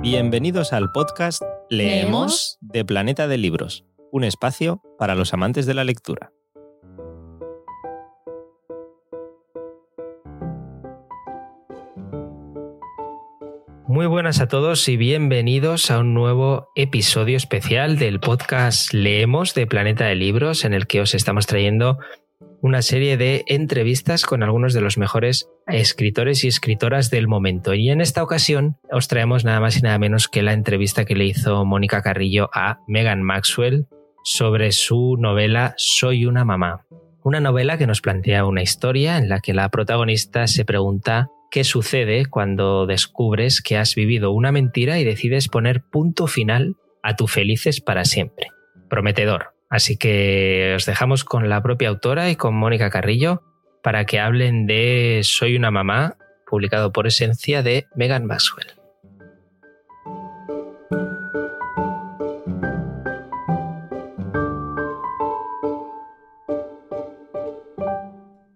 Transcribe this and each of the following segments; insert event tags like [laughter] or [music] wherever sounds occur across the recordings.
Bienvenidos al podcast Leemos de Planeta de Libros, un espacio para los amantes de la lectura. Muy buenas a todos y bienvenidos a un nuevo episodio especial del podcast Leemos de Planeta de Libros en el que os estamos trayendo una serie de entrevistas con algunos de los mejores escritores y escritoras del momento. Y en esta ocasión os traemos nada más y nada menos que la entrevista que le hizo Mónica Carrillo a Megan Maxwell sobre su novela Soy una mamá. Una novela que nos plantea una historia en la que la protagonista se pregunta qué sucede cuando descubres que has vivido una mentira y decides poner punto final a tu felices para siempre. Prometedor. Así que os dejamos con la propia autora y con Mónica Carrillo para que hablen de Soy una mamá, publicado por Esencia de Megan Maxwell.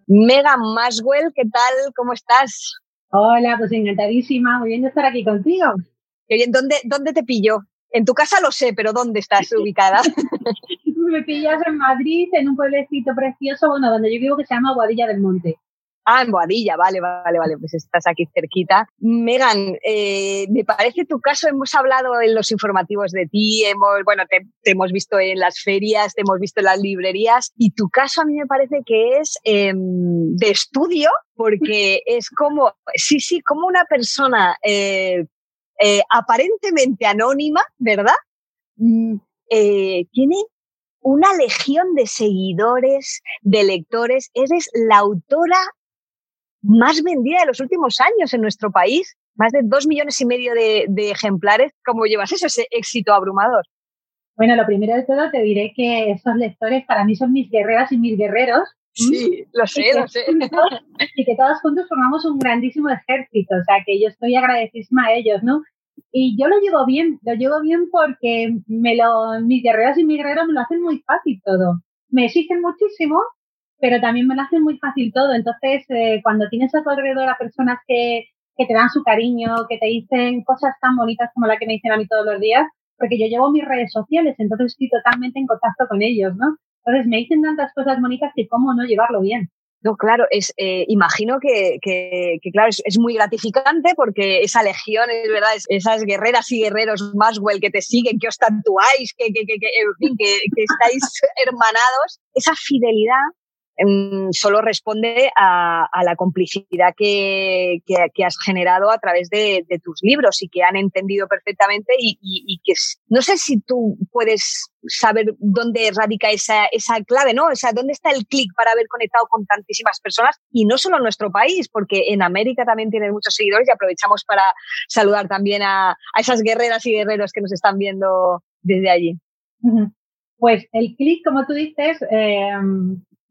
Megan Maxwell, ¿qué tal? ¿Cómo estás? Hola, pues encantadísima, muy bien de estar aquí contigo. ¿dónde, ¿dónde te pillo? En tu casa lo sé, pero ¿dónde estás ubicada? [laughs] Me pillas en Madrid, en un pueblecito precioso, bueno, donde yo vivo que se llama Boadilla del Monte. Ah, en Boadilla, vale, vale, vale, pues estás aquí cerquita. Megan, eh, me parece tu caso, hemos hablado en los informativos de ti, hemos, bueno, te, hemos visto en las ferias, te hemos visto en las librerías, y tu caso a mí me parece que es em, de estudio, porque es como, sí, sí, como una persona eh, eh, aparentemente anónima, ¿verdad? Mm, tiene una legión de seguidores, de lectores. Eres la autora más vendida de los últimos años en nuestro país. Más de dos millones y medio de, ejemplares. ¿Cómo llevas eso, ese éxito abrumador? Bueno, lo primero de todo te diré que estos lectores para mí son mis guerreras y mis guerreros. Sí, lo sé, lo sé. y que todos juntos formamos un grandísimo ejército, o sea que yo estoy agradecidísima a ellos, ¿no? Y yo lo llevo bien, lo llevo bien porque me lo, mis guerreras y mis guerreros me lo hacen muy fácil todo. Me exigen muchísimo, pero también me lo hacen muy fácil todo. Entonces, eh, cuando tienes a tu alrededor a personas que, que te dan su cariño, que te dicen cosas tan bonitas como la que me dicen a mí todos los días, porque yo llevo mis redes sociales, entonces estoy totalmente en contacto con ellos, ¿no? Entonces me dicen tantas cosas bonitas que cómo no llevarlo bien. No, claro, es, eh, imagino que, que, claro, es, muy gratificante porque esa legión, es verdad, esas guerreras y guerreros Maswell que te siguen, que os tatuáis, que, que, que, en fin, que, que estáis [laughs] hermanados, esa fidelidad solo responde a, la complicidad que, has generado a través de, tus libros y que han entendido perfectamente y, que no sé si tú puedes saber dónde radica esa, esa clave, ¿no? O sea, dónde está el clic para haber conectado con tantísimas personas y no solo en nuestro país, porque en América también tienes muchos seguidores y aprovechamos para saludar también a, esas guerreras y guerreros que nos están viendo desde allí. Pues el clic, como tú dices, eh,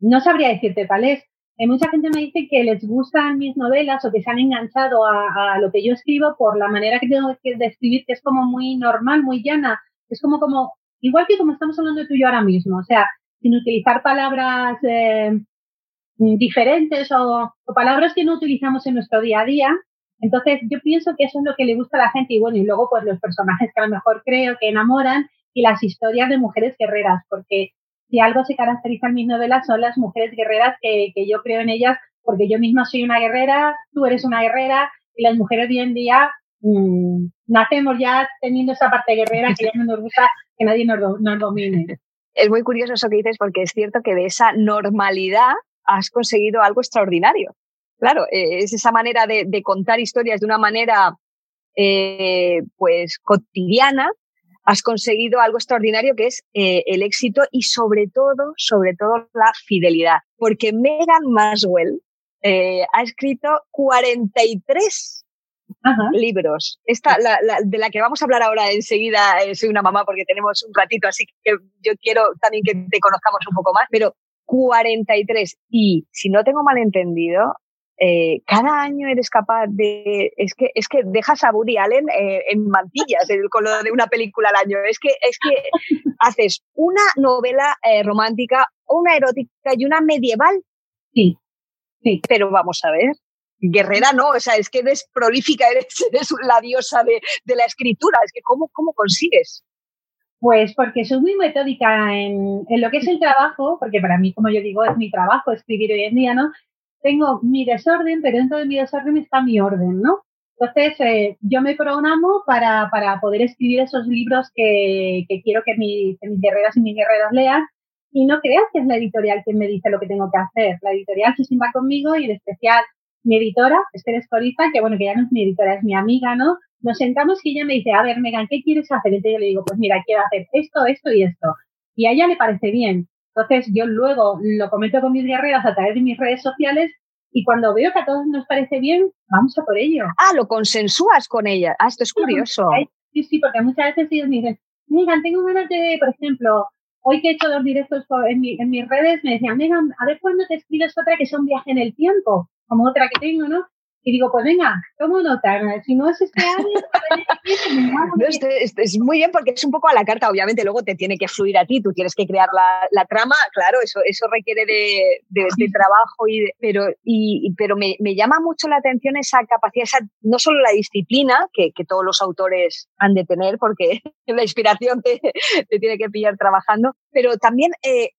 no sabría decirte cuál es. Hay mucha gente me dice que les gustan mis novelas o que se han enganchado a, lo que yo escribo por la manera que tengo de escribir, que es como muy normal, muy llana. Es como, como, igual que como estamos hablando tú y yo ahora mismo. O sea, sin utilizar palabras eh, diferentes o, palabras que no utilizamos en nuestro día a día. Entonces, yo pienso que eso es lo que le gusta a la gente. Y bueno, y luego, pues los personajes que a lo mejor creo que enamoran y las historias de mujeres guerreras, porque si algo se caracteriza en mis novelas son las mujeres guerreras que, que yo creo en ellas, porque yo misma soy una guerrera, tú eres una guerrera, y las mujeres hoy en día mmm, nacemos ya teniendo esa parte guerrera que ya no nos gusta que nadie nos, nos domine. Es muy curioso eso que dices, porque es cierto que de esa normalidad has conseguido algo extraordinario. Claro, eh, es esa manera de, de contar historias de una manera eh, pues cotidiana, has conseguido algo extraordinario que es eh, el éxito y sobre todo, sobre todo la fidelidad. Porque Megan Maswell eh, ha escrito 43 libros. Esta, la, de la que vamos a hablar ahora enseguida, eh, soy una mamá porque tenemos un ratito, así que yo quiero también que te conozcamos un poco más, pero 43. Y si no tengo mal entendido, eh, cada año eres capaz de es que es que dejas a Woody Allen eh, en mantillas con lo de una película al año es que es que haces una novela eh, romántica una erótica y una medieval sí sí pero vamos a ver guerrera no, o sea, es que eres prolífica, eres, la diosa de, la escritura, es que ¿cómo, cómo consigues? Pues porque soy muy metódica en, en, lo que es el trabajo, porque para mí, como yo digo, es mi trabajo escribir hoy en día, ¿no? Tengo mi desorden, pero dentro de mi desorden está mi orden, ¿no? Entonces, eh, yo me programo para, para, poder escribir esos libros que, que quiero que, mis guerreras y mis guerreros lean. Y no creas que es la editorial quien me dice lo que tengo que hacer. La editorial se sienta conmigo y en especial mi editora, Esther Escoriza, que bueno, que ya no es mi editora, es mi amiga, ¿no? Nos sentamos y ella me dice, a ver, Megan, ¿qué quieres hacer? Entonces yo le digo, pues mira, quiero hacer esto, esto y esto. Y a ella le parece bien. Entonces yo luego lo comento con mis guerreras a través de mis redes sociales y cuando veo que a todos nos parece bien, vamos a por ello. Ah, lo consensúas con ella. Ah, esto es curioso. Sí, sí, porque muchas veces ellos me dicen, Megan, tengo ganas de, por ejemplo, hoy que he hecho dos directos en, en mis redes, me decían, Megan, a ver cuándo te escribes otra que sea un viaje en el tiempo, como otra que tengo, ¿no? Y digo, pues venga, tomo nota. Si no es este año, no, es, muy bien porque es un poco a la carta, obviamente, luego te tiene que fluir a ti, tú tienes que crear la, trama, claro, eso, eso requiere de, trabajo, y pero, y, pero me, llama mucho la atención esa capacidad, esa, no solo la disciplina que, todos los autores han de tener, porque [laughs] la inspiración te, tiene que pillar trabajando, pero también eh,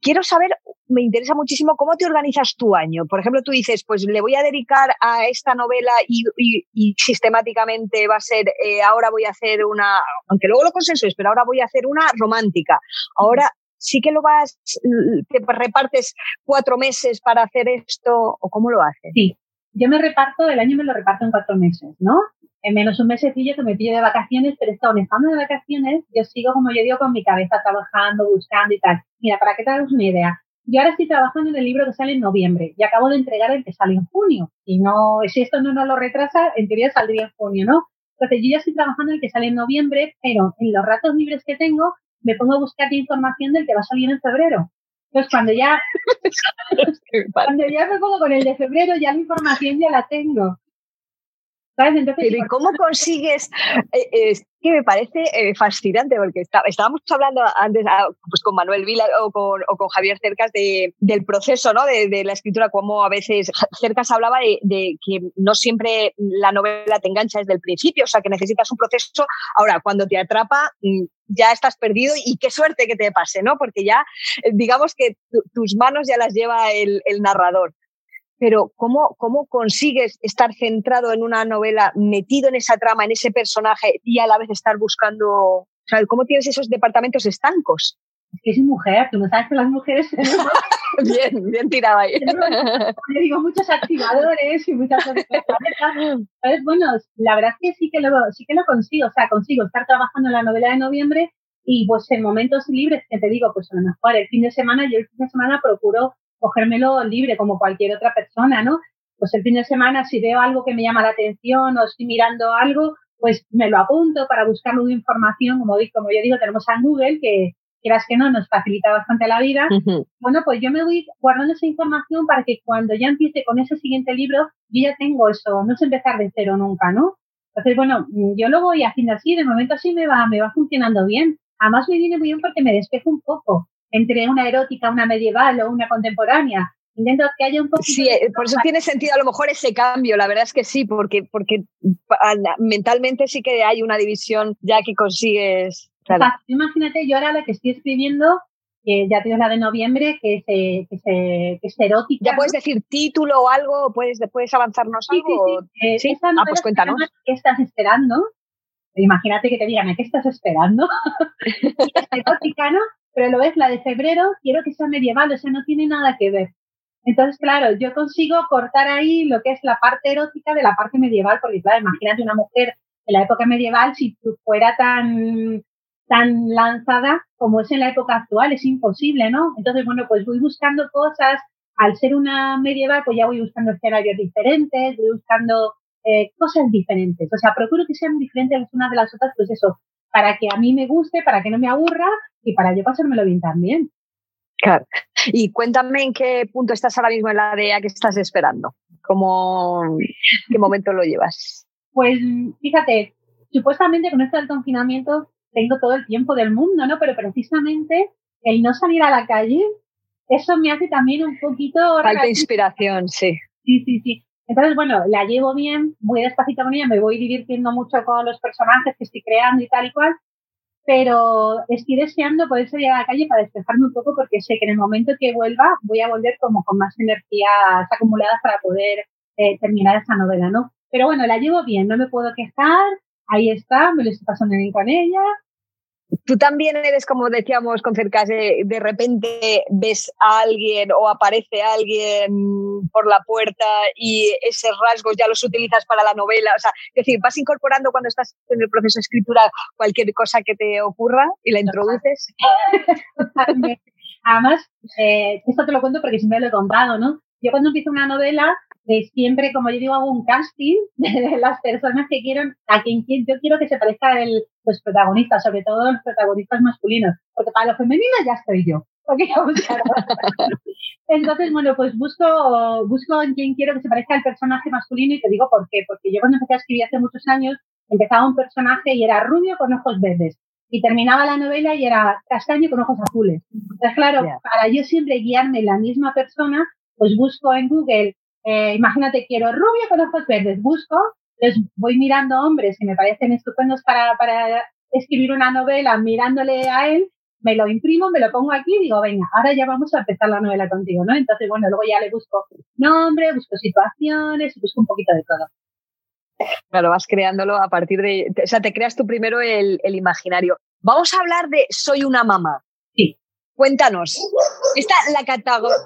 quiero saber, me interesa muchísimo cómo te organizas tu año. Por ejemplo, tú dices, pues le voy a dedicar a esta novela y, sistemáticamente va a ser, eh, ahora voy a hacer una, aunque luego lo consensues, pero ahora voy a hacer una romántica. Ahora sí que lo vas, te repartes cuatro meses para hacer esto, o cómo lo haces. Sí, yo me reparto, el año me lo reparto en cuatro meses, ¿no? en menos un mesecillo que me pillo de vacaciones, pero estando estando de vacaciones, yo sigo, como yo digo, con mi cabeza trabajando, buscando y tal. Mira, para que te hagas una idea, yo ahora estoy trabajando en el libro que sale en noviembre y acabo de entregar el que sale en junio. Y no, si esto no lo retrasa, en teoría saldría en junio, ¿no? Entonces yo ya estoy trabajando en el que sale en noviembre, pero en los ratos libres que tengo, me pongo a buscar información del que va a salir en febrero. Entonces cuando ya, [laughs] cuando ya me pongo con el de febrero, ya la información ya la tengo. Pero ¿y cómo [laughs] consigues? Eh, es que me parece eh, fascinante porque estábamos hablando antes ah, pues con Manuel Vila o con, o con Javier Cercas de, del proceso ¿no? de, la escritura, como a veces Cercas hablaba de, que no siempre la novela te engancha desde el principio, o sea que necesitas un proceso. Ahora, cuando te atrapa, mm, ya estás perdido y qué suerte que te pase, ¿no? Porque ya, eh, digamos que tus manos ya las lleva el, el narrador pero ¿cómo, ¿cómo consigues estar centrado en una novela, metido en esa trama, en ese personaje y a la vez estar buscando, o sea, ¿cómo tienes esos departamentos estancos? Es que es mujer, tú no sabes que las mujeres... [laughs] bien, bien tirado ahí. Le digo muchos activadores y muchas cosas. Entonces, bueno, la verdad es que sí que, lo, sí que lo consigo, o sea, consigo estar trabajando en la novela de noviembre y pues en momentos libres, que te digo, pues a lo mejor el fin de semana, yo el fin de semana procuro cogérmelo libre como cualquier otra persona, ¿no? Pues el fin de semana si veo algo que me llama la atención o estoy mirando algo, pues me lo apunto para buscar de información, como, como yo digo, tenemos a Google que quieras que no, nos facilita bastante la vida. Bueno, pues yo me voy guardando esa información para que cuando ya empiece con ese siguiente libro, yo ya tengo eso, no sé empezar de cero nunca, ¿no? Entonces, bueno, yo lo voy haciendo así, de momento así me va, me va funcionando bien. Además me viene muy bien porque me despejo un poco entre una erótica, una medieval o una contemporánea. Intento que haya un poco. Sí, eh, por eso tiene sentido a lo mejor ese cambio, la verdad es que sí, porque, porque mentalmente sí que hay una división ya que consigues. Imagínate, yo ahora la que estoy escribiendo, que ya tienes la de noviembre, que es, eh, que es, erótica. ¿Ya puedes decir título o algo? ¿Puedes, puedes avanzarnos algo? Sí, sí. Eh, ah, pues cuéntanos. ¿Qué estás esperando? Imagínate que te digan, ¿qué estás esperando? [laughs] es erótica, ¿no? pero lo ves, la de febrero, quiero que sea medieval, o sea, no tiene nada que ver. Entonces, claro, yo consigo cortar ahí lo que es la parte erótica de la parte medieval, porque claro, imagínate una mujer en la época medieval, si fuera tan, tan lanzada como es en la época actual, es imposible, ¿no? Entonces, bueno, pues voy buscando cosas, al ser una medieval, pues ya voy buscando escenarios diferentes, voy buscando eh, cosas diferentes. O sea, procuro que sean diferentes las unas de las otras, pues eso, para que a mí me guste, para que no me aburra y para yo pasármelo bien también. Claro. Y cuéntame en qué punto estás ahora mismo en la DEA que estás esperando. ¿Cómo, ¿Qué momento lo llevas? Pues fíjate, supuestamente con esto del confinamiento tengo todo el tiempo del mundo, ¿no? Pero precisamente el no salir a la calle, eso me hace también un poquito... Falta inspiración, sí. Sí, sí, sí. Entonces, bueno, la llevo bien, muy despacito con ella, me voy divirtiendo mucho con los personajes que estoy creando y tal y cual, pero estoy deseando poder salir a la calle para despejarme un poco porque sé que en el momento que vuelva voy a volver como con más energías acumuladas para poder eh, terminar esa novela, ¿no? Pero bueno, la llevo bien, no me puedo quejar, ahí está, me lo estoy pasando bien con ella, Tú también eres, como decíamos con cerca, de, de repente ves a alguien o aparece alguien por la puerta y esos rasgos ya los utilizas para la novela. O sea, es decir, vas incorporando cuando estás en el proceso de escritura cualquier cosa que te ocurra y la introduces. [laughs] Además, eh, esto te lo cuento porque siempre lo he contado, ¿no? Yo cuando empiezo una novela, eh, siempre, como yo digo, hago un casting [laughs] de las personas que quiero, a quien, yo quiero que se parezca el, los protagonistas, sobre todo los protagonistas masculinos, porque para lo femenino ya estoy yo. [laughs] Entonces, bueno, pues busco, busco en quien quiero que se parezca el personaje masculino y te digo por qué. Porque yo cuando empecé a escribir hace muchos años, empezaba un personaje y era rubio con ojos verdes. Y terminaba la novela y era castaño con ojos azules. Entonces, claro, para yo siempre guiarme la misma persona, pues busco en Google eh, imagínate, quiero rubio con ojos verdes, busco, les voy mirando hombres que me parecen estupendos para, para escribir una novela mirándole a él, me lo imprimo, me lo pongo aquí y digo, venga, ahora ya vamos a empezar la novela contigo, ¿no? Entonces, bueno, luego ya le busco nombre, busco situaciones, busco un poquito de todo. Claro, vas creándolo a partir de, o sea, te creas tú primero el, el imaginario. Vamos a hablar de Soy una mamá. Cuéntanos, esta la categoría,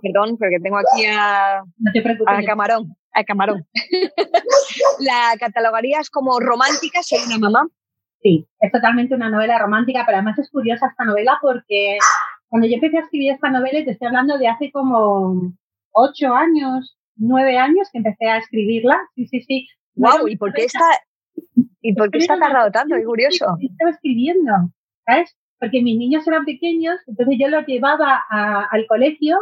perdón, porque tengo aquí a, a Camarón, a Camarón. [laughs] ¿La catalogarías como romántica, soy una mamá? Sí, es totalmente una novela romántica, pero además es curiosa esta novela porque cuando yo empecé a escribir esta novela, te estoy hablando de hace como ocho años, nueve años que empecé a escribirla. Sí, sí, sí. Wow, ¿y por qué está, y por qué está tardado tanto? Es curioso. Estaba escribiendo, ¿sabes? Porque mis niños eran pequeños, entonces yo los llevaba al colegio,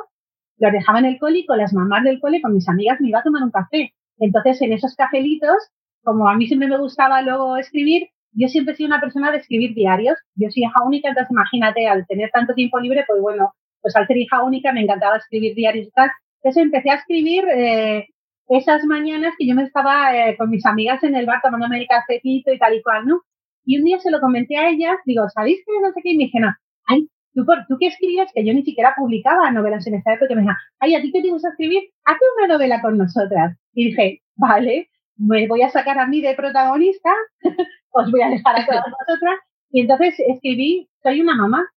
los dejaba en el cole y con las mamás del cole, con mis amigas, me iba a tomar un café. Entonces, en esos cafelitos, como a mí siempre me gustaba luego escribir, yo siempre he sido una persona de escribir diarios. Yo soy hija única, entonces imagínate, al tener tanto tiempo libre, pues bueno, pues al ser hija única me encantaba escribir diarios y tal. Entonces empecé a escribir eh, esas mañanas que yo me estaba eh, con mis amigas en el bar tomando el cafecito y tal y cual, ¿no? Y un día se lo comenté a ellas, digo, ¿sabéis que no sé qué? Y me dijeron, ay, ¿tú, por, ¿tú qué escribías? Que yo ni siquiera publicaba novelas en esa época. Y me dijeron, ay, ¿a ti qué te gusta escribir? Hazte una novela con nosotras. Y dije, vale, me voy a sacar a mí de protagonista, [laughs] os voy a dejar a todas [laughs] vosotras. Y entonces escribí, soy una mamá.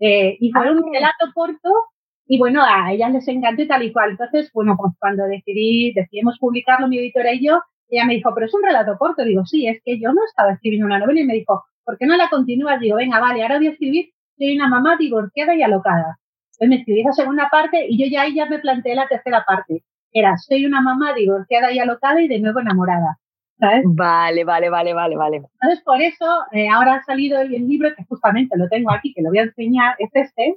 Eh, y fue un ah. relato corto y bueno, a ellas les encantó y tal y cual. Entonces, bueno, pues cuando decidí, decidimos publicarlo, mi editora y yo, ella me dijo, pero es un relato corto. Digo, sí, es que yo no estaba escribiendo una novela y me dijo, ¿por qué no la continúas? Digo, venga, vale, ahora voy a escribir, soy una mamá divorciada y alocada. Entonces me escribí esa segunda parte y yo ya ahí ya me planteé la tercera parte. Era, soy una mamá divorciada y alocada y de nuevo enamorada. ¿sabes? Vale, vale, vale, vale, vale. Entonces, por eso, eh, ahora ha salido el libro, que justamente lo tengo aquí, que lo voy a enseñar, es este.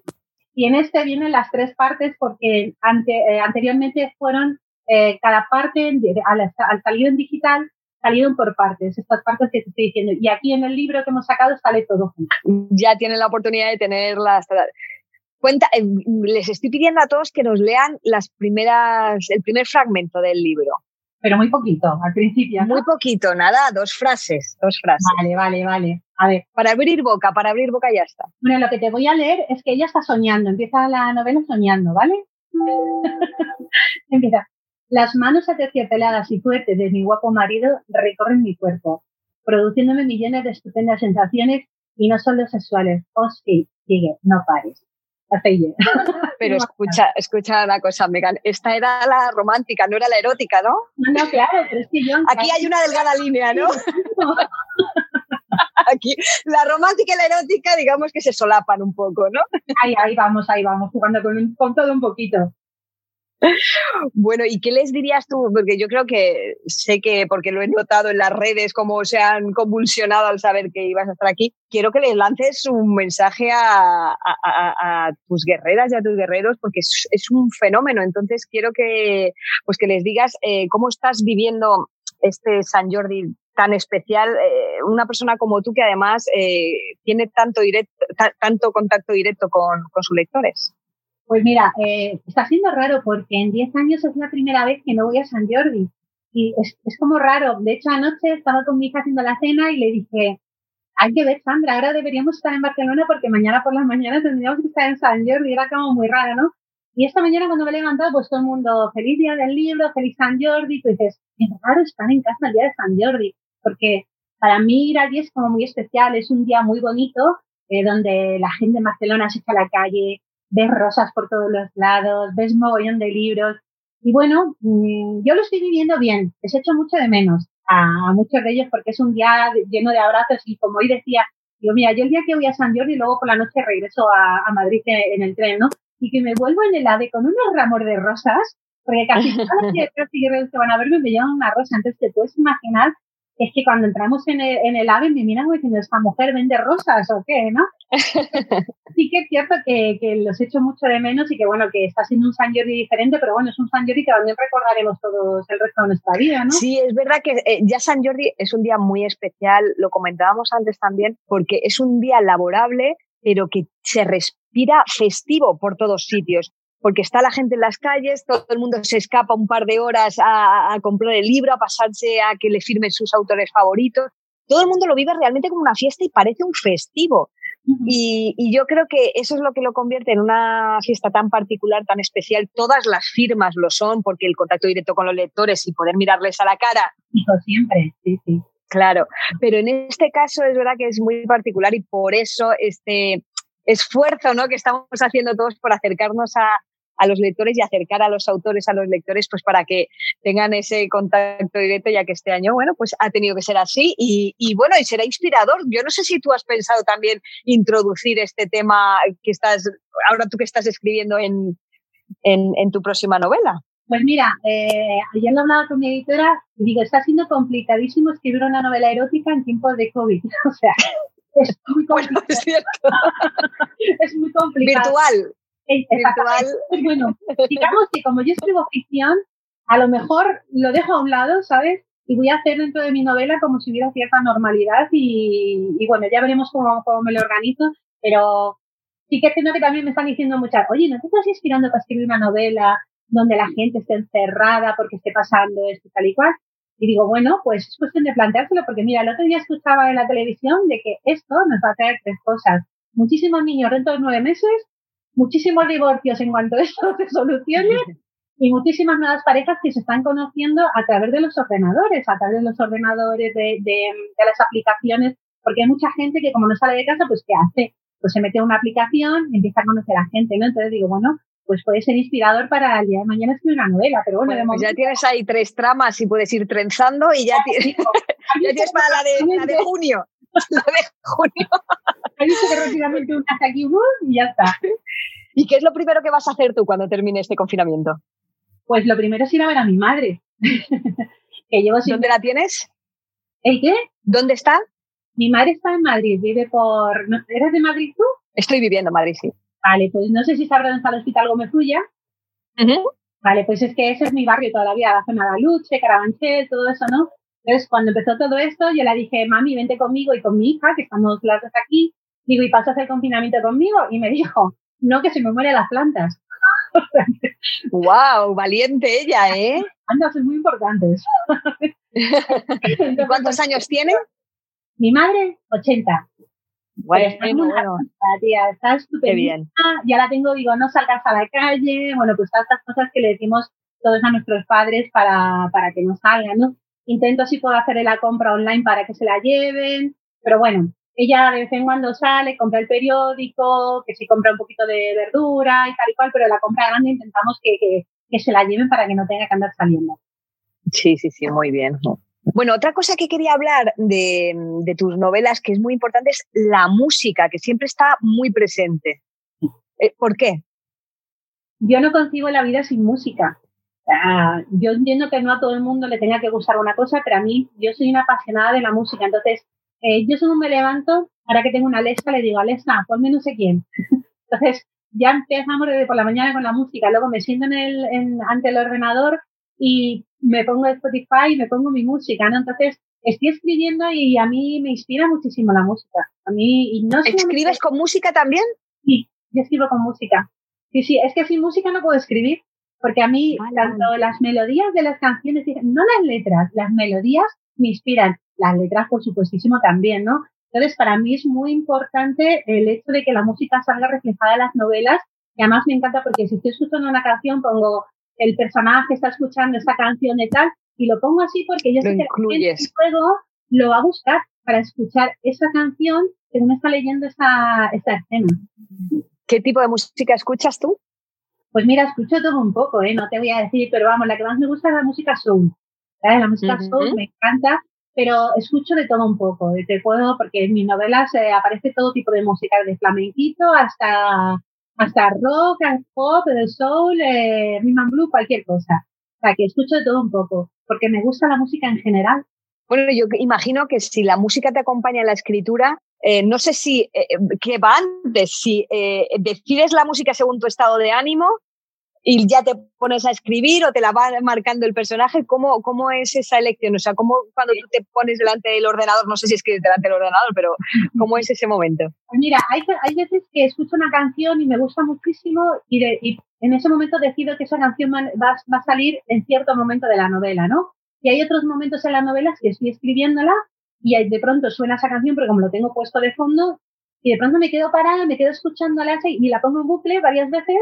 Y en este vienen las tres partes porque ante, eh, anteriormente fueron eh, cada parte, al, salir en digital, salieron por partes, estas partes que te estoy diciendo. Y aquí en el libro que hemos sacado sale todo junto. Ya tienen la oportunidad de tenerlas. Cuenta, eh, les estoy pidiendo a todos que nos lean las primeras, el primer fragmento del libro. Pero muy poquito, al principio. Muy poquito, nada, dos frases, dos frases. Vale, vale, vale. A ver. Para abrir boca, para abrir boca ya está. Bueno, lo que te voy a leer es que ella está soñando, empieza la novela soñando, ¿vale? [laughs] empieza. Las manos aterciopeladas y fuertes de mi guapo marido recorren mi cuerpo, produciéndome millones de estupendas sensaciones y no solo sexuales. Oh, sí, sigue, no pares. [laughs] Pero escucha, escucha una cosa, Megan. Esta era la romántica, no era la erótica, ¿no? No, claro, pero es que yo. Aquí hay una delgada línea, ¿no? [laughs] Aquí la romántica y la erótica, digamos que se solapan un poco, ¿no? Ahí, ahí vamos, ahí vamos, jugando con, con todo un poquito. Bueno, ¿y qué les dirías tú? Porque yo creo que sé que, porque lo he notado en las redes, cómo se han convulsionado al saber que ibas a estar aquí, quiero que les lances un mensaje a, tus guerreras y a tus guerreros, porque es, un fenómeno. Entonces, quiero que, pues que les digas eh, cómo estás viviendo este San Jordi tan especial, eh, una persona como tú que además eh, tiene tanto, directo, tanto contacto directo con sus lectores. Pues mira, eh, está siendo raro porque en 10 años es la primera vez que no voy a San Jordi. Y es, como raro. De hecho, anoche estaba con mi hija haciendo la cena y le dije, hay que ver, Sandra, ahora deberíamos estar en Barcelona porque mañana por las mañanas tendríamos que estar en San Jordi. Era como muy raro, ¿no? Y esta mañana cuando me he levantado, pues todo el mundo, feliz día del libro, feliz San Jordi. Tú dices, es raro estar en casa el día de San Jordi. Porque para mí ir allí es como muy especial. Es un día muy bonito eh, donde la gente en Barcelona se echa a la calle, ves rosas por todos los lados, ves mogollón de libros. Y bueno, mm, yo lo estoy viviendo bien, les echo mucho de menos a, muchos de ellos porque es un día lleno de abrazos y como hoy decía, digo, mira, yo el día que voy a San Jordi y luego por la noche regreso a, Madrid en, el tren, ¿no? Y que me vuelvo en el AVE con unos ramos de rosas, porque casi [laughs] todos los que van a verme me llevan una rosa, entonces te puedes imaginar es que cuando entramos en el, en el AVE me miran diciendo, ¿esta mujer vende rosas o qué? ¿no? [laughs] sí que es cierto que, que, los echo mucho de menos y que bueno, que está siendo un San Jordi diferente, pero bueno, es un San Jordi que también recordaremos todos el resto de nuestra vida, ¿no? Sí, es verdad que eh, ya San Jordi es un día muy especial, lo comentábamos antes también, porque es un día laborable, pero que se respira festivo por todos sitios porque está la gente en las calles, todo el mundo se escapa un par de horas a, comprar el libro, a pasarse a que le firmen sus autores favoritos. Todo el mundo lo vive realmente como una fiesta y parece un festivo. y, yo creo que eso es lo que lo convierte en una fiesta tan particular, tan especial. Todas las firmas lo son, porque el contacto directo con los lectores y poder mirarles a la cara. siempre, sí, sí. Claro, pero en este caso es verdad que es muy particular y por eso este esfuerzo ¿no? que estamos haciendo todos por acercarnos a, a los lectores y acercar a los autores a los lectores pues para que tengan ese contacto directo ya que este año bueno pues ha tenido que ser así y, bueno y será inspirador yo no sé si tú has pensado también introducir este tema que estás ahora tú que estás escribiendo en, en, tu próxima novela pues mira, eh, ayer lo hablaba con mi editora y digo, está siendo complicadísimo escribir una novela erótica en tiempos de COVID. [laughs] O sea, es muy [laughs] complicado. es, cierto. [laughs] es muy complicado. Virtual. Pues bueno, digamos que como yo escribo ficción, a lo mejor lo dejo a un lado, ¿sabes? Y voy a hacer dentro de mi novela como si hubiera cierta normalidad y, bueno, ya veremos cómo, cómo, me lo organizo, pero sí que es cierto que también me están diciendo muchas, oye, ¿no te estás inspirando para escribir una novela donde la gente esté encerrada porque esté pasando esto tal y cual? Y digo, bueno, pues es cuestión de planteárselo, porque mira, el otro día escuchaba en la televisión de que esto nos va a traer tres cosas. Muchísimos niños dentro de nueve meses, muchísimos divorcios en cuanto a esto se solucione y muchísimas nuevas parejas que se están conociendo a través de los ordenadores, a través de los ordenadores, de, de, las aplicaciones, porque hay mucha gente que como no sale de casa, pues ¿qué hace? Pues se mete en una aplicación y empieza a conocer a gente, ¿no? Entonces digo, bueno, pues puede ser inspirador para el día de mañana escribir una novela, pero bueno, pues ya tienes ahí tres tramas y puedes ir trenzando y ya, tienes, [laughs] ya tienes para la de, la de junio. [laughs] La de junio. Rápidamente un aquí y ya está. ¿Y qué es lo primero que vas a hacer tú cuando termine este confinamiento? Pues lo primero es ir a ver a mi madre. [laughs] que llevo ¿Dónde la tienes? ¿El qué? ¿Dónde está? Mi madre está en Madrid, vive por... ¿Eres de Madrid tú? Estoy viviendo en Madrid, sí. Vale, pues no sé si sabrás dónde está el Hospital Gómez. Vale, pues es que ese es mi barrio todavía, la zona de Luche, Carabanchel, todo eso, ¿no? Entonces, cuando empezó todo esto, yo le dije, mami, vente conmigo y con mi hija, que estamos las dos aquí. Digo, ¿y pasas el confinamiento conmigo? Y me dijo, no, que se me mueren las plantas. ¡Wow! Valiente ella, ¿eh? Anda, son muy importantes. [laughs] ¿Cuántos años tiene? Mi madre, 80. Bueno, bueno. Tía, está estupenda. bien. Ya la tengo, digo, no salgas a la calle. Bueno, pues todas estas cosas que le decimos todos a nuestros padres para, para que no salgan, ¿no? Intento si puedo hacerle la compra online para que se la lleven. Pero bueno, ella de vez en cuando sale, compra el periódico, que si compra un poquito de verdura y tal y cual, pero la compra grande intentamos que, que, se la lleven para que no tenga que andar saliendo. Sí, sí, sí, muy bien. Bueno, otra cosa que quería hablar de, de, tus novelas que es muy importante es la música, que siempre está muy presente. Eh, ¿Por qué? Yo no concibo la vida sin música. yo entiendo que no a todo el mundo le tenga que gustar una cosa, pero a mí, yo soy una apasionada de la música. Entonces, eh, yo según me levanto, ahora que tengo una Alexa, le digo, Alexa, ponme no sé quién. Entonces, ya empezamos desde por la mañana con la música, luego me siento en el, en, ante el ordenador y me pongo Spotify y me pongo mi música, ¿no? Entonces, estoy escribiendo y a mí me inspira muchísimo la música. A mí, y no ¿Escribes con música también? Sí, yo escribo con música. Sí, sí, es que sin música no puedo escribir, porque a mí tanto las melodías de las canciones, no las letras, las melodías me inspiran, las letras por supuestísimo también, ¿no? Entonces, para mí es muy importante el hecho de que la música salga reflejada en las novelas, y además me encanta porque si estoy escuchando una canción, pongo el personaje está escuchando esta canción y tal, y lo pongo así porque yo sé que luego lo va a buscar para escuchar esa canción según está leyendo esta, esta escena. ¿Qué tipo de música escuchas tú? Pues mira, escucho todo un poco, ¿eh? no te voy a decir, pero vamos, la que más me gusta es la música soul. La música soul me encanta, pero escucho de todo un poco. Te puedo, porque en mis novelas eh, aparece todo tipo de música, de flamenquito hasta, hasta rock, pop, soul, eh, rhythm and blue, cualquier cosa. O sea, que escucho de todo un poco, porque me gusta la música en general. Bueno, yo imagino que si la música te acompaña en la escritura, eh, no sé si, eh, ¿qué va antes? Si eh, decides la música según tu estado de ánimo y ya te pones a escribir o te la va marcando el personaje, ¿cómo, cómo es esa elección? O sea, ¿cómo cuando tú te pones delante del ordenador, no sé si es que delante del ordenador, pero ¿cómo es ese momento? Pues mira, hay, hay veces que escucho una canción y me gusta muchísimo y, en ese momento decido que esa canción va, va a salir en cierto momento de la novela, ¿no? Y hay otros momentos en las novelas que estoy escribiéndola y de pronto suena esa canción, pero como lo tengo puesto de fondo, y de pronto me quedo parada, me quedo escuchándola y la pongo en bucle varias veces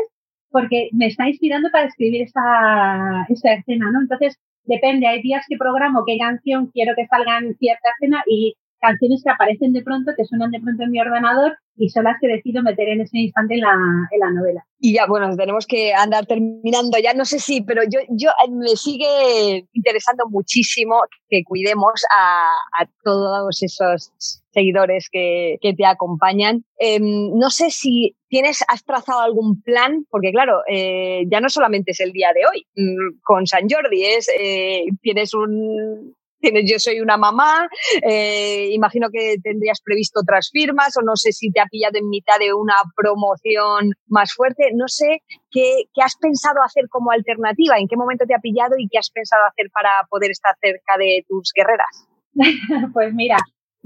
porque me está inspirando para escribir esa, esa escena, ¿no? Entonces, depende, hay días que programo qué canción quiero que salga en cierta escena y canciones que aparecen de pronto, que suenan de pronto en mi ordenador y son las que decido meter en ese instante en la, en la novela. Y ya, bueno, tenemos que andar terminando ya, no sé si, pero yo, yo eh, me sigue interesando muchísimo que cuidemos a, todos esos seguidores que, que te acompañan. Em, no sé si tienes, has trazado algún plan, porque claro, eh, ya no solamente es el día de hoy, mm, con San Jordi, es, eh, tienes un, yo soy una mamá, eh, imagino que tendrías previsto otras firmas o no sé si te ha pillado en mitad de una promoción más fuerte, no sé qué, qué has pensado hacer como alternativa, en qué momento te ha pillado y qué has pensado hacer para poder estar cerca de tus guerreras. [laughs] pues mira,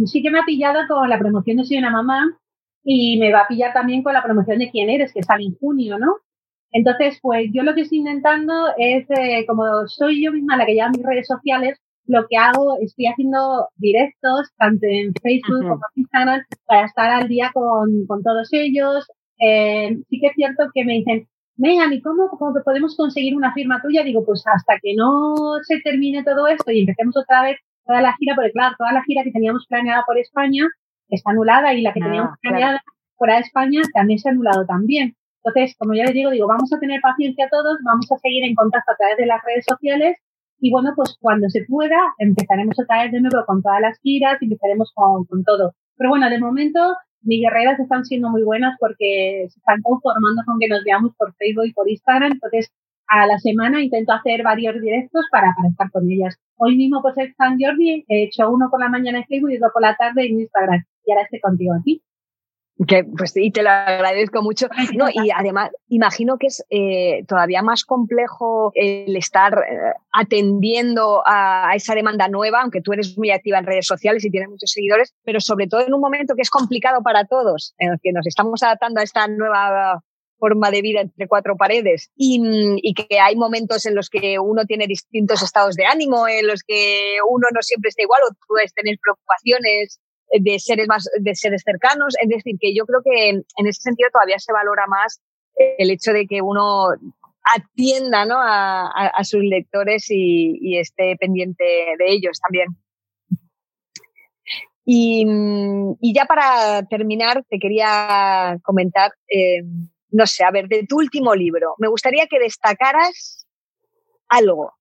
sí que me ha pillado con la promoción de Soy una mamá y me va a pillar también con la promoción de Quién eres, que sale en junio, ¿no? Entonces, pues yo lo que estoy intentando es, eh, como soy yo misma la que lleva mis redes sociales, lo que hago, estoy haciendo directos, tanto en Facebook como en Instagram, para estar al día con, con todos ellos. Eh, sí que es cierto que me dicen, Megan, ¿y cómo, cómo, podemos conseguir una firma tuya? Digo, pues hasta que no se termine todo esto y empecemos otra vez toda la gira, porque claro, toda la gira que teníamos planeada por España está anulada y la que ah, teníamos planeada fuera de España también se ha anulado también. Entonces, como ya les digo, digo, vamos a tener paciencia todos, vamos a seguir en contacto a través de las redes sociales y bueno, pues cuando se pueda, empezaremos a caer de nuevo con todas las giras y empezaremos con, con todo. Pero bueno, de momento mis guerreras están siendo muy buenas porque se están conformando con que nos veamos por Facebook y por Instagram. Entonces, a la semana intento hacer varios directos para, para estar con ellas. Hoy mismo, pues es San Jordi, he hecho uno por la mañana en Facebook y otro por la tarde en Instagram. Y ahora estoy contigo aquí. Que, pues, y te lo agradezco mucho. No, y además, imagino que es eh, todavía más complejo el estar eh, atendiendo a, esa demanda nueva, aunque tú eres muy activa en redes sociales y tienes muchos seguidores, pero sobre todo en un momento que es complicado para todos, en el que nos estamos adaptando a esta nueva forma de vida entre cuatro paredes y, y, que hay momentos en los que uno tiene distintos estados de ánimo, en los que uno no siempre está igual o puedes tener preocupaciones de seres más, de seres cercanos. Es decir, que yo creo que en ese sentido todavía se valora más el hecho de que uno atienda ¿no? a, a, sus lectores y, esté pendiente de ellos también. Y, y, ya para terminar, te quería comentar, eh, no sé, a ver, de tu último libro, me gustaría que destacaras algo.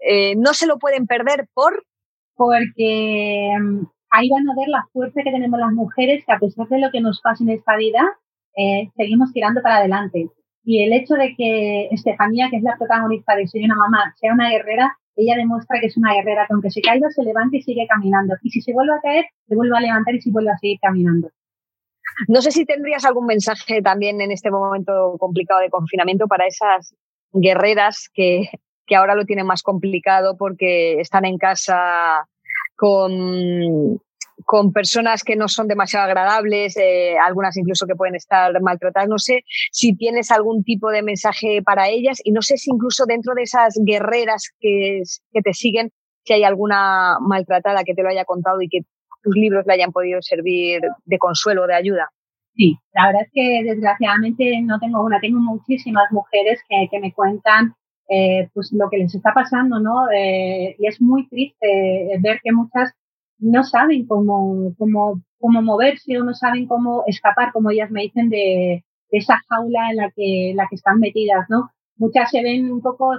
Eh, no se lo pueden perder por... Porque ahí van a ver la fuerza que tenemos las mujeres, que a pesar de lo que nos pasa en esta vida, eh, seguimos tirando para adelante. Y el hecho de que Estefanía, que es la protagonista de Soy una mamá, sea una guerrera, ella demuestra que es una guerrera, que aunque se caiga, se levanta y sigue caminando. Y si se vuelve a caer, se vuelve a levantar y se vuelve a seguir caminando. No sé si tendrías algún mensaje también en este momento complicado de confinamiento para esas guerreras que, que ahora lo tienen más complicado porque están en casa con, con personas que no son demasiado agradables, eh, algunas incluso que pueden estar maltratadas. No sé si tienes algún tipo de mensaje para ellas y no sé si incluso dentro de esas guerreras que, que te siguen, si hay alguna maltratada que te lo haya contado y que tus libros le hayan podido servir de consuelo, o de ayuda. Sí, la verdad es que desgraciadamente no tengo una, tengo muchísimas mujeres que, que me cuentan eh, pues lo que les está pasando, ¿no? Eh, y es muy triste ver que muchas no saben cómo, cómo, cómo moverse o no saben cómo escapar, como ellas me dicen, de, esa jaula en la que, la que están metidas, ¿no? Muchas se ven un poco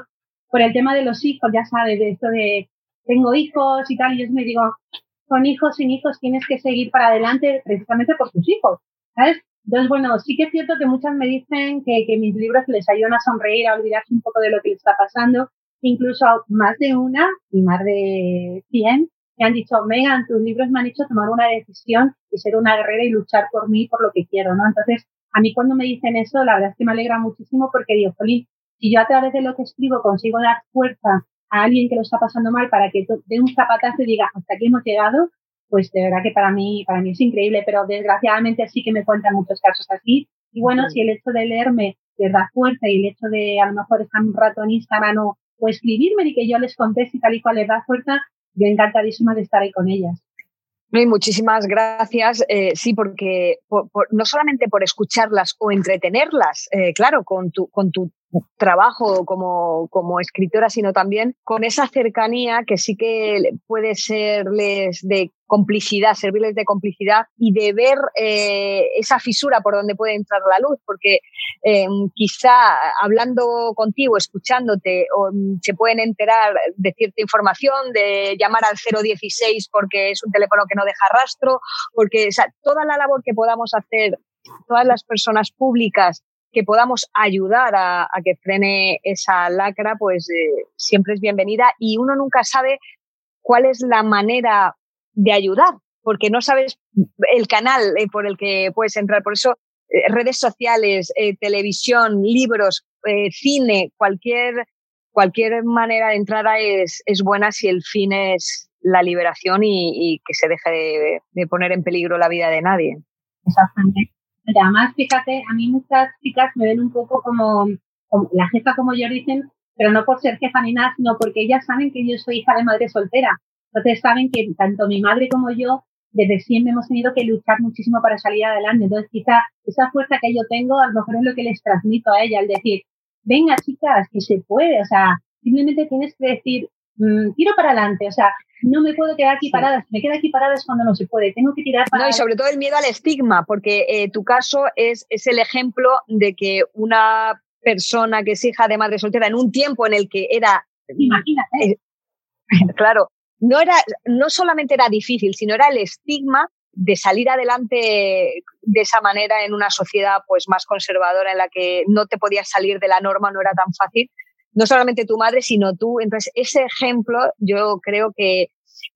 por el tema de los hijos, ya sabes, de esto de tengo hijos y tal, y yo me digo, con hijos, sin hijos, tienes que seguir para adelante precisamente por tus hijos, ¿sabes? Entonces, bueno, sí que es cierto que muchas me dicen que, mis libros les ayudan a sonreír, a olvidarse un poco de lo que les está pasando, incluso más de una y más de cien me han dicho, Megan, tus libros me han hecho tomar una decisión y ser una guerrera y luchar por mí, por lo que quiero, ¿no? Entonces, a mí cuando me dicen eso, la verdad es que me alegra muchísimo porque digo, Jolín, si yo a través de lo que escribo consigo dar fuerza a alguien que lo está pasando mal para que dé un zapatazo y diga, hasta aquí hemos llegado, pues de verdad que para mí, para mí es increíble, pero desgraciadamente sí que me cuentan muchos casos así. Y bueno, si el hecho de leerme les da fuerza y el hecho de a lo mejor estar un rato en Instagram o, o escribirme y que yo les conteste y tal y cual les da fuerza, yo encantadísima de estar ahí con ellas. muchísimas gracias. Eh, sí, porque no solamente por escucharlas o entretenerlas, eh, claro, con tu, con tu trabajo como, como escritora, sino también con esa cercanía que sí que puede serles de complicidad, servirles de complicidad y de ver eh, esa fisura por donde puede entrar la luz, porque eh, quizá hablando contigo, escuchándote, o, mm, se pueden enterar de cierta información, de llamar al 016 porque es un teléfono que no deja rastro, porque toda la labor que podamos hacer, todas las personas públicas que podamos ayudar a, que frene esa lacra, pues eh, siempre es bienvenida y uno nunca sabe cuál es la manera de ayudar, porque no sabes el canal eh, por el que puedes entrar. Por eso, eh, redes sociales, televisión, libros, cine, cualquier, cualquier manera de entrada es, es buena si el fin es la liberación y, que se deje de, de poner en peligro la vida de nadie. Exactamente. Además, fíjate, a mí muchas chicas me ven un poco como, la jefa, como ellos dicen, pero no por ser jefa ni nada, sino porque ellas saben que yo soy hija de madre soltera. Entonces saben que tanto mi madre como yo desde siempre hemos tenido que luchar muchísimo para salir adelante. Entonces quizá esa fuerza que yo tengo a lo mejor es lo que les transmito a ella, al decir, venga chicas, que se puede, o sea, simplemente tienes que decir, mm, tiro para adelante, o sea, no me puedo quedar aquí parada. Si me quedo aquí parada es cuando no se puede. Tengo que tirar para. No, y sobre todo el miedo al estigma, porque eh, tu caso es, es el ejemplo de que una persona que es hija de madre soltera en un tiempo en el que era. Imagínate. Eh, [laughs] claro, no, era, no solamente era difícil, sino era el estigma de salir adelante de esa manera en una sociedad pues más conservadora en la que no te podías salir de la norma, no era tan fácil no solamente tu madre, sino tú. Entonces, ese ejemplo yo creo que,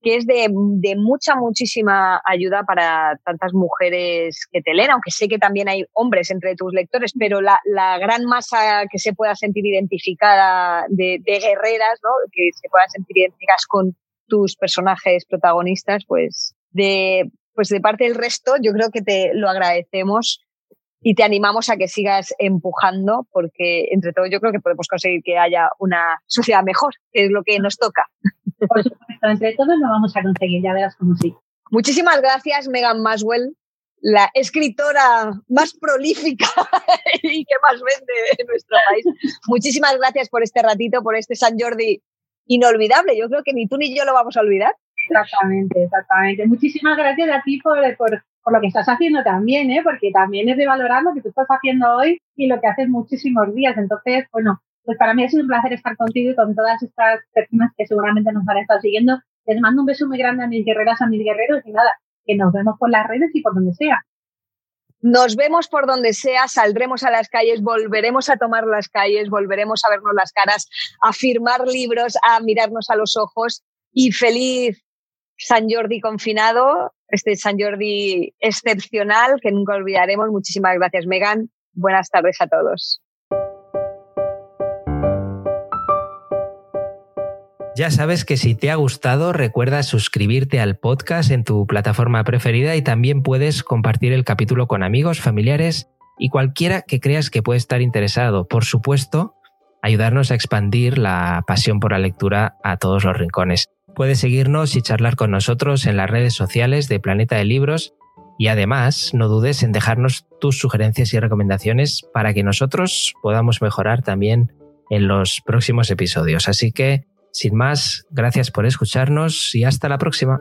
que es de, de, mucha, muchísima ayuda para tantas mujeres que te leen, aunque sé que también hay hombres entre tus lectores, pero la, la gran masa que se pueda sentir identificada de, de, guerreras, ¿no? que se puedan sentir identificadas con tus personajes protagonistas, pues de, pues de parte del resto, yo creo que te lo agradecemos y te animamos a que sigas empujando porque entre todos yo creo que podemos conseguir que haya una sociedad mejor, que es lo que nos toca. Por supuesto, entre todos lo vamos a conseguir, ya verás cómo sí. Muchísimas gracias, Megan Maswell, la escritora más prolífica [laughs] y que más vende en nuestro país. Muchísimas gracias por este ratito, por este San Jordi inolvidable. Yo creo que ni tú ni yo lo vamos a olvidar. Exactamente, exactamente. Muchísimas gracias a ti por, por por lo que estás haciendo también, ¿eh? porque también es de valorar lo que tú estás haciendo hoy y lo que haces muchísimos días. Entonces, bueno, pues para mí ha sido un placer estar contigo y con todas estas personas que seguramente nos van a estar siguiendo. Les mando un beso muy grande a mis guerreras, a mis guerreros y nada, que nos vemos por las redes y por donde sea. Nos vemos por donde sea, saldremos a las calles, volveremos a tomar las calles, volveremos a vernos las caras, a firmar libros, a mirarnos a los ojos y feliz San Jordi confinado, este San Jordi excepcional que nunca olvidaremos. Muchísimas gracias, Megan. Buenas tardes a todos. Ya sabes que si te ha gustado, recuerda suscribirte al podcast en tu plataforma preferida y también puedes compartir el capítulo con amigos, familiares y cualquiera que creas que puede estar interesado. Por supuesto, ayudarnos a expandir la pasión por la lectura a todos los rincones. Puedes seguirnos y charlar con nosotros en las redes sociales de Planeta de Libros y además no dudes en dejarnos tus sugerencias y recomendaciones para que nosotros podamos mejorar también en los próximos episodios. Así que, sin más, gracias por escucharnos y hasta la próxima.